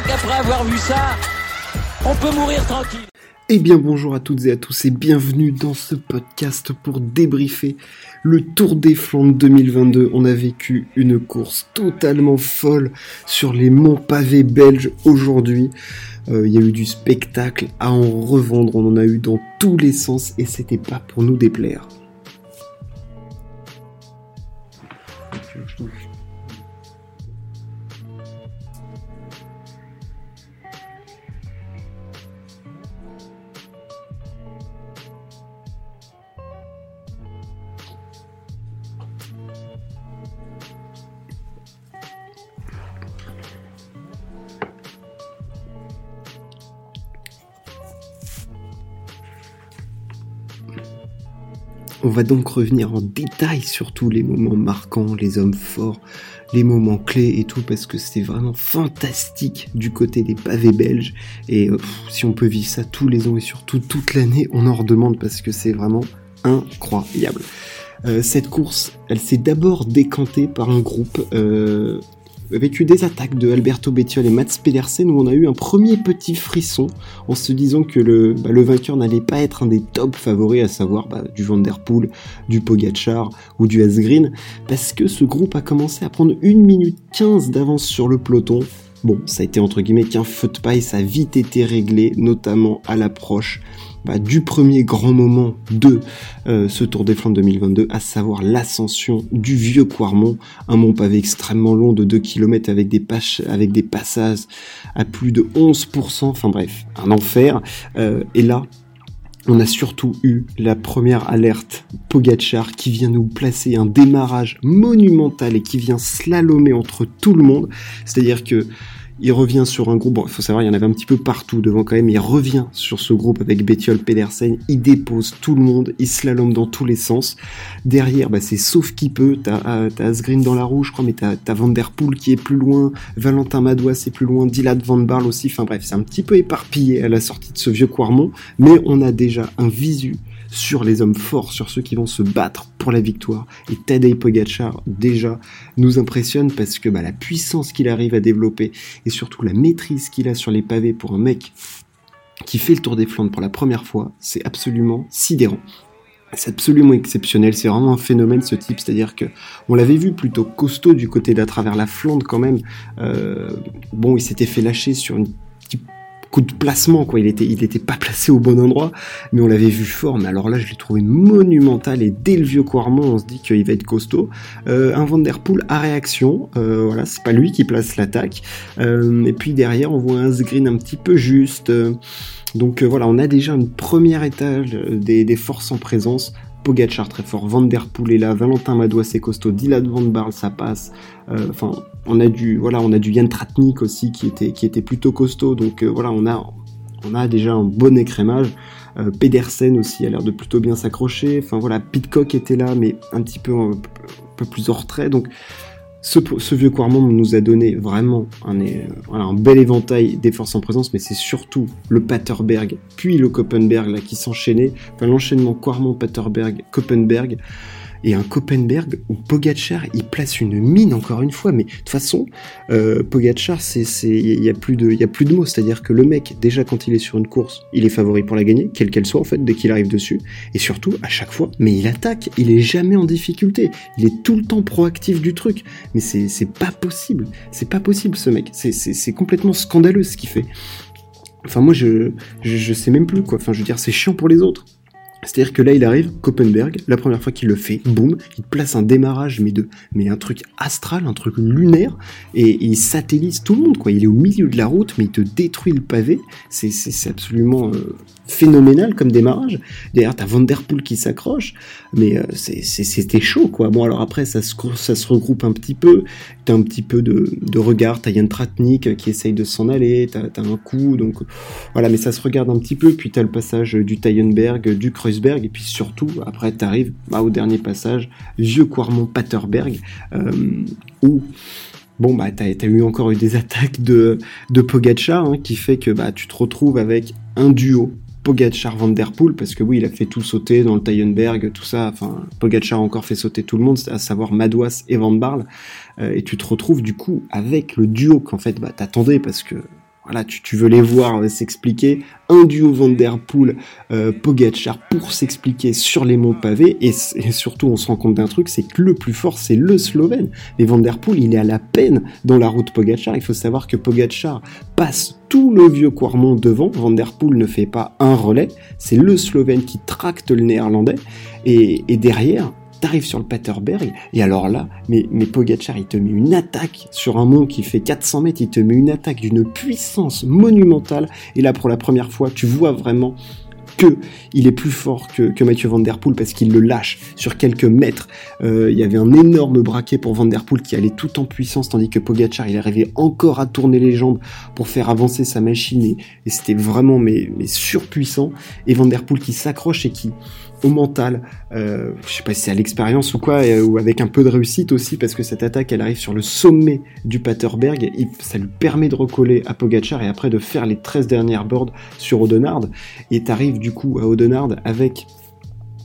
crois qu'après avoir vu ça, on peut mourir tranquille. Eh bien bonjour à toutes et à tous et bienvenue dans ce podcast pour débriefer le Tour des Flandres 2022. On a vécu une course totalement folle sur les monts pavés belges aujourd'hui. Euh, il y a eu du spectacle à en revendre, on en a eu dans tous les sens et c'était pas pour nous déplaire. On va donc revenir en détail sur tous les moments marquants, les hommes forts, les moments clés et tout, parce que c'était vraiment fantastique du côté des pavés belges. Et euh, si on peut vivre ça tous les ans et surtout toute l'année, on en redemande parce que c'est vraiment incroyable. Euh, cette course, elle s'est d'abord décantée par un groupe euh, avec eu des attaques de Alberto Bettiol et Mats Pedersen où on a eu un premier petit frisson en se disant que le, bah, vainqueur n'allait pas être un des top favoris, à savoir bah, du Van Der Poel, du Pogachar ou du Asgreen, parce que ce groupe a commencé à prendre 1 minute 15 d'avance sur le peloton. Bon, ça a été entre guillemets qu'un feu de paille, ça a vite été réglé, notamment à l'approche bah, du premier grand moment de euh, ce Tour des Flandres 2022, à savoir l'ascension du vieux Quarmont, un mont pavé extrêmement long de 2 km avec des, avec des passages à plus de 11%, enfin bref, un enfer. Euh, et là, on a surtout eu la première alerte Pogachar qui vient nous placer un démarrage monumental et qui vient slalomer entre tout le monde. C'est-à-dire que il revient sur un groupe, il faut savoir, il y en avait un petit peu partout devant quand même, il revient sur ce groupe avec Bettiol Pedersen, il dépose tout le monde, il slalom dans tous les sens. Derrière, bah, c'est sauf qui peut, t'as euh, Asgreen dans la rouge, je crois, mais t'as as Van Der Poel qui est plus loin, Valentin Madois c'est plus loin, Dylan Van Barl aussi, enfin bref, c'est un petit peu éparpillé à la sortie de ce vieux Quarmont, mais on a déjà un visu sur les hommes forts, sur ceux qui vont se battre pour la victoire. Et Tadej Pogacar déjà nous impressionne parce que bah, la puissance qu'il arrive à développer et surtout la maîtrise qu'il a sur les pavés pour un mec qui fait le Tour des Flandres pour la première fois, c'est absolument sidérant. C'est absolument exceptionnel, c'est vraiment un phénomène ce type, c'est-à-dire que on l'avait vu plutôt costaud du côté d'à travers la Flandre quand même. Euh, bon, il s'était fait lâcher sur une coup de placement, quoi. Il était, il était pas placé au bon endroit, mais on l'avait vu fort. Mais alors là, je l'ai trouvé monumental et dès le vieux Quarmont, on se dit qu'il va être costaud. Euh, un Vanderpool à réaction, euh, voilà, c'est pas lui qui place l'attaque. Euh, et puis derrière, on voit un Sgreen un petit peu juste. donc voilà, on a déjà une première étage des, des forces en présence. Pogachar très fort, Van Der Poel est là, Valentin Madois c'est costaud, Dylan Van Barl ça passe. Enfin, on a du voilà, on a du Yann Tratnik aussi qui était qui était plutôt costaud. Donc voilà, on a on a déjà un bon écrémage. Pedersen aussi a l'air de plutôt bien s'accrocher. Enfin voilà, Pitcock était là, mais un petit peu un peu plus en retrait. Donc ce, vieux Quarmont nous a donné vraiment un, un bel éventail des forces en présence, mais c'est surtout le Paterberg, puis le Koppenberg là, qui s'enchaînait. Enfin, l'enchaînement Quarmont, Paterberg, Koppenberg et un Koppenberg où Pogachar il place une mine encore une fois mais de toute façon euh, Pogachar c'est il y a plus de il y a plus de mots. C'est-à-dire que le mec déjà quand il est sur une course il est favori pour la gagner quelle qu'elle soit en fait dès qu'il arrive dessus. Et surtout à chaque fois mais il attaque il est jamais en difficulté. Il est tout le temps proactif du truc. Mais c'est pas possible. C'est pas possible ce mec. C'est complètement scandaleux ce qu'il fait. Enfin moi je, je je sais même plus quoi. Enfin je veux dire c'est chiant pour les autres c'est-à-dire que là, il arrive, Koppenberg, la première fois qu'il le fait, boum, il place un démarrage, mais de, mais un truc astral, un truc lunaire, et, il satellise tout le monde, quoi. Il est au milieu de la route, mais il te détruit le pavé. C'est, c'est, absolument euh, phénoménal comme démarrage. Derrière, t'as Van Der Poel qui s'accroche, mais euh, c'était chaud, quoi. Bon, alors après, ça se, ça se regroupe un petit peu. T'as un petit peu de, de regard, t'as Yann Tratnik qui essaye de s'en aller, t'as, t'as un coup, donc voilà, mais ça se regarde un petit peu. Puis t'as le passage du Tayenberg, du Kreuz et puis surtout, après, tu arrives bah, au dernier passage, vieux Quarmont-Paterberg, euh, où bon bah t'as as eu encore eu des attaques de de Pogacar hein, qui fait que bah tu te retrouves avec un duo Pogacar Van Der Poel parce que oui il a fait tout sauter dans le Tayenberg tout ça enfin Pogacar a encore fait sauter tout le monde à savoir Madouas et Van Barle euh, et tu te retrouves du coup avec le duo qu'en fait bah t'attendais parce que voilà, tu, veux les voir s'expliquer. Un duo Vanderpool euh, Pogacar pour s'expliquer sur les monts pavés et, surtout on se rend compte d'un truc, c'est que le plus fort c'est le Slovène. Mais Vanderpool il est à la peine dans la route Pogacar. Il faut savoir que Pogacar passe tout le vieux Quarmont devant. Vanderpool ne fait pas un relais. C'est le Slovène qui tracte le Néerlandais et derrière t'arrives sur le Paterberg, et alors là, mais, mais il te met une attaque sur un mont qui fait 400 mètres, il te met une attaque d'une puissance monumentale, et là, pour la première fois, tu vois vraiment que il est plus fort que, que Mathieu Van Der Poel parce qu'il le lâche sur quelques mètres. Euh, il y avait un énorme braquet pour Van Der Poel qui allait tout en puissance tandis que Pogacar il arrivait encore à tourner les jambes pour faire avancer sa machine et, c'était vraiment mais, mais surpuissant. Et Van Der Poel qui s'accroche et qui au mental, euh, je sais pas si c'est à l'expérience ou quoi, euh, ou avec un peu de réussite aussi, parce que cette attaque, elle arrive sur le sommet du Paterberg, et ça lui permet de recoller à Pogachar et après de faire les 13 dernières boards sur Audenard, et t'arrives du coup à Audenard avec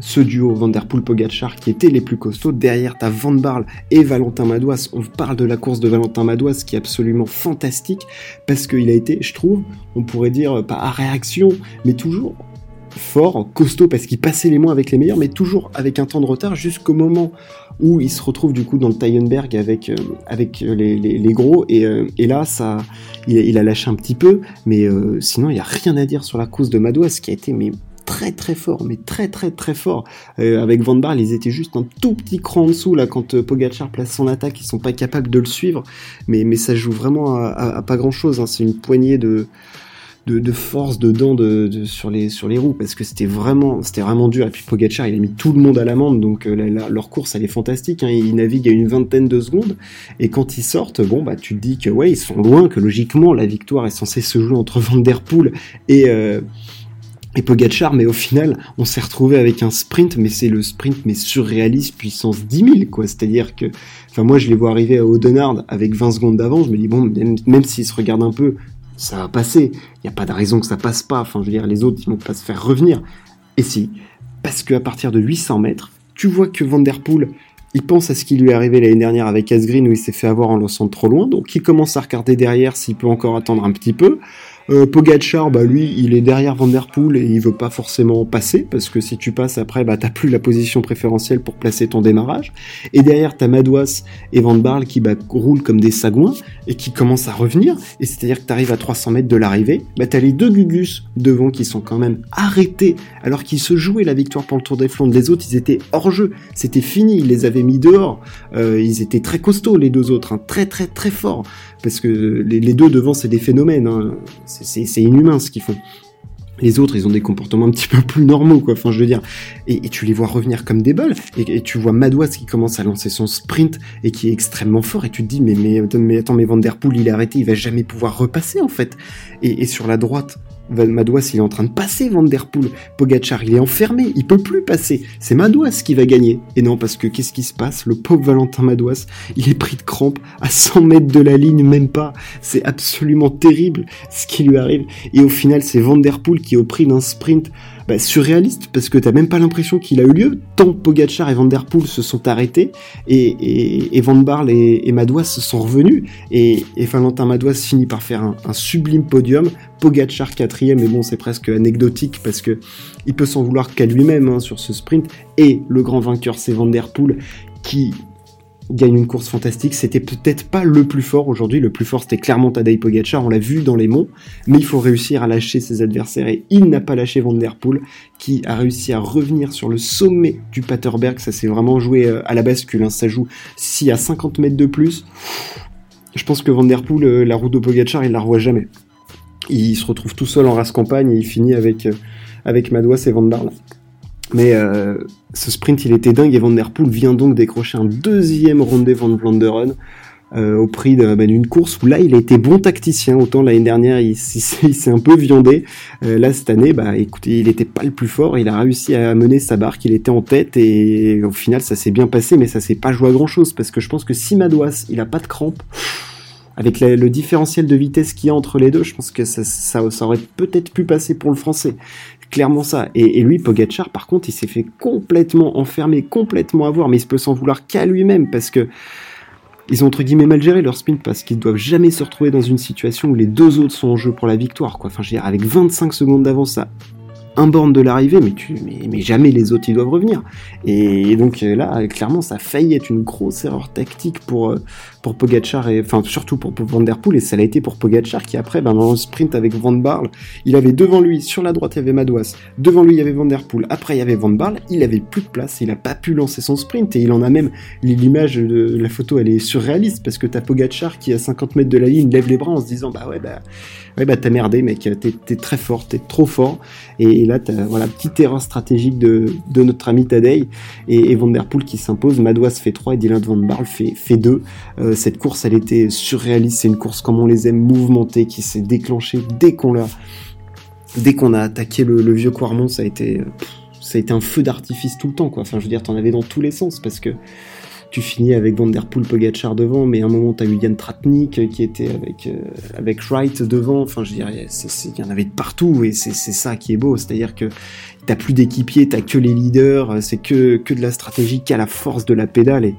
ce duo Vanderpool Pogachar qui étaient les plus costauds. Derrière, t'as Van Barle et Valentin Madouas. On parle de la course de Valentin Madouas qui est absolument fantastique parce qu'il a été, je trouve, on pourrait dire, pas à réaction, mais toujours fort, costaud, parce qu'il passait les mois avec les meilleurs, mais toujours avec un temps de retard jusqu'au moment où il se retrouve du coup dans le Tyenberg avec, euh, avec les, gros, et, euh, là, ça, il, a lâché un petit peu, mais euh, sinon, il n'y a rien à dire sur la course de Madouas, qui a été mais, très très fort, mais très très très fort. avec Van Barl, ils étaient juste un tout petit cran en dessous là quand Pogachar place son attaque, ils sont pas capables de le suivre, mais, mais ça joue vraiment à, pas grand chose. Hein. C'est une poignée de force dedans de, sur les sur les roues parce que c'était vraiment c'était vraiment dur. Et puis Pogacar il a mis tout le monde à l'amende donc euh, leur course elle est fantastique hein, ils naviguent à une vingtaine de secondes. Et quand ils sortent bon bah tu te dis que ouais ils sont loin que logiquement la victoire est censée se jouer entre Van der Poel et euh, et mais au final, on s'est retrouvé avec un sprint, mais c'est le sprint, mais surréaliste, puissance 10 000, quoi. C'est-à-dire que, enfin, moi, je les vois arriver à Audenard avec 20 secondes d'avance, je me dis, bon, même, même s'ils se regardent un peu, ça va passer. Il n'y a pas de raison que ça passe pas. Enfin, je veux dire, les autres, ils vont pas se faire revenir. Et si, parce qu'à partir de 800 mètres, tu vois que Van Der Poel, il pense à ce qui lui est arrivé l'année dernière avec Asgreen où il s'est fait avoir en lançant trop loin, donc il commence à regarder derrière s'il peut encore attendre un petit peu. Euh, Pogachar, bah lui, il est derrière Van Der Poel et il veut pas forcément passer parce que si tu passes après, bah t'as plus la position préférentielle pour placer ton démarrage. Et derrière, t'as Madouas et Van Barle qui bah, roulent comme des sagouins et qui commencent à revenir. Et c'est-à-dire que t'arrives à 300 mètres de l'arrivée, bah t'as les deux Gugus devant qui sont quand même arrêtés alors qu'ils se jouaient la victoire pour le Tour des Flandres. Les autres, ils étaient hors jeu, c'était fini, ils les avaient mis dehors. Euh, ils étaient très costauds les deux autres, hein. très très très forts parce que les, deux devant, c'est des phénomènes. Hein. C'est inhumain ce qu'ils font. Les autres, ils ont des comportements un petit peu plus normaux, quoi. Enfin, je veux dire. Et, tu les vois revenir comme des bols. Et, tu vois Madouas qui commence à lancer son sprint et qui est extrêmement fort. Et tu te dis, mais, mais, attends, mais Van Der Poel, il est arrêté, il va jamais pouvoir repasser, en fait. et sur la droite, Madouas, il est en train de passer Van Der Poel. Pogachar, il est enfermé, il peut plus passer. C'est Madouas qui va gagner. Et non, parce que qu'est-ce qui se passe? Le pauvre Valentin Madouas, il est pris de crampe à 100 mètres de la ligne, même pas. C'est absolument terrible ce qui lui arrive. Et au final, c'est Van Der Poel qui, au prix d'un sprint, bah, surréaliste parce que t'as même pas l'impression qu'il a eu lieu. Tant Pogachar et Van Der Poel se sont arrêtés et, Van Barle et, et, Madouas sont revenus et, Valentin Madouas finit par faire un, un sublime podium. Pogachar quatrième, mais bon c'est presque anecdotique parce que il peut s'en vouloir qu'à lui-même hein, sur ce sprint. Et le grand vainqueur c'est Van Der Poel qui gagne une course fantastique. C'était peut-être pas le plus fort aujourd'hui. Le plus fort, c'était clairement Tadej Pogacar. On l'a vu dans les monts. Mais il faut réussir à lâcher ses adversaires. Et il n'a pas lâché Van Der Poel, qui a réussi à revenir sur le sommet du Paterberg. Ça s'est vraiment joué euh, à la bascule. Hein. Ça joue si à 50 mètres de plus. Je pense que Van Der Poel, euh, la route de Pogacar, il la revoit jamais. Il se retrouve tout seul en race campagne et il finit avec, euh, avec Madouas et Van Barle. Mais euh, ce sprint, il était dingue et Van Der Poel vient donc décrocher un deuxième Ronde Van Vlanderen euh, au prix bah, d'une course où là, il a été bon tacticien. Autant l'année dernière, il, s'est un peu viandé. Euh, là, cette année, bah, écoutez, il n'était pas le plus fort. Il a réussi à mener sa barque. Il était en tête et au final, ça s'est bien passé, mais ça s'est pas joué à grand chose parce que je pense que si Madouas, il a pas de crampes, avec le différentiel de vitesse qu'il y a entre les deux, je pense que ça aurait peut-être pu passer pour le français clairement ça. Et, lui, Pogachar, par contre, il s'est fait complètement enfermer, complètement avoir, mais il se peut s'en vouloir qu'à lui-même parce que ils ont entre guillemets mal géré leur sprint parce qu'ils doivent jamais se retrouver dans une situation où les deux autres sont en jeu pour la victoire. Quoi. Enfin, je veux dire, avec 25 secondes d'avance à un borne de l'arrivée, mais, mais, mais, jamais les autres ils doivent revenir. Et donc euh, là, clairement, ça a être une grosse erreur tactique pour, euh, pour Pogachar, et, enfin surtout pour, pour Van Der Poel, et ça l'a été pour Pogachar qui après, ben, dans le sprint avec Van Barle, il avait devant lui, sur la droite il y avait Madouas, devant lui il y avait Van Der Poel, après il y avait Van Barle, il avait plus de place, il a pas pu lancer son sprint, et il en a même, l'image de la photo elle est surréaliste, parce que t'as Pogachar qui à 50 mètres de la ligne lève les bras en se disant, bah ouais, bah, ouais, bah t'as merdé mec, t'es très fort, t'es trop fort, et, là t'as, voilà, petite erreur stratégique de, de notre ami Tadei, et, et Van Der Poel qui s'impose, Madouas fait 3 et Dylan Van Barle fait, fait 2, cette course, elle était surréaliste. C'est une course comme on les aime, mouvementée, qui s'est déclenchée dès qu'on l'a, dès qu'on a attaqué le, vieux Quarmont. Ça a été, ça a été un feu d'artifice tout le temps, quoi. Enfin, je veux dire, t'en avais dans tous les sens parce que tu finis avec Van Der Poel, Pogacar devant, mais à un moment t'as eu Yann Tratnik qui était avec euh, avec Wright devant. Enfin, je dirais, il y en avait de partout et c'est ça qui est beau, c'est-à-dire que t'as plus d'équipiers, t'as que les leaders, c'est que que de la stratégie, qu'à la force de la pédale et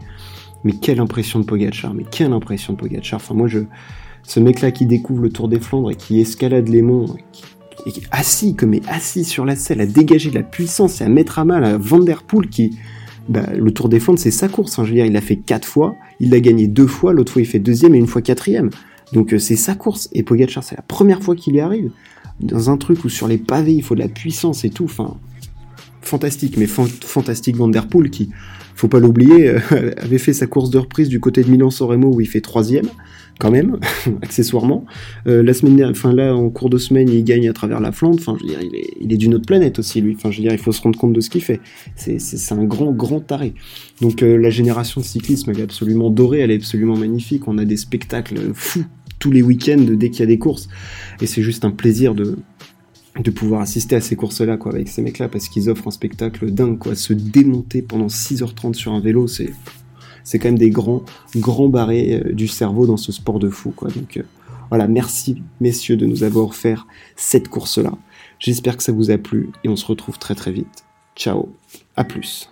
mais quelle impression de Pogacar, mais quelle impression de Pogacar. Enfin, moi, je, ce mec-là qui découvre le Tour des Flandres et qui escalade les monts, et qui, assis, comme est assis sur la selle, à dégager de la puissance et à mettre à mal à Van Der Poel qui, bah, le Tour des Flandres, c'est sa course. Enfin, je veux dire, il l'a fait quatre fois, il l'a gagné deux fois, l'autre fois il fait deuxième et une fois quatrième. Donc euh, c'est sa course. Et Pogacar, c'est la première fois qu'il y arrive. Dans un truc où sur les pavés, il faut de la puissance et tout. Enfin, fantastique. Mais fantastique Van Der Poel qui, faut pas l'oublier, euh, avait fait sa course de reprise du côté de Milan-San où il fait troisième, quand même, accessoirement. Euh, la semaine, là, en cours de semaine, il gagne à travers la Flandre. Enfin, je veux dire, il est, d'une autre planète aussi, lui. Enfin, je veux dire, il faut se rendre compte de ce qu'il fait. C'est, c'est, un grand, grand taré. Donc, euh, la génération de cyclisme, elle est absolument dorée, elle est absolument magnifique. On a des spectacles fous tous les week-ends dès qu'il y a des courses. Et c'est juste un plaisir de, de pouvoir assister à ces courses-là, quoi, avec ces mecs-là, parce qu'ils offrent un spectacle dingue, quoi. Se démonter pendant 6h30 sur un vélo, c'est, c'est quand même des grands, grands barrés euh, du cerveau dans ce sport de fou, quoi. Donc, euh, voilà, merci, messieurs, de nous avoir offert cette course-là. J'espère que ça vous a plu, et on se retrouve très très vite. Ciao, à plus.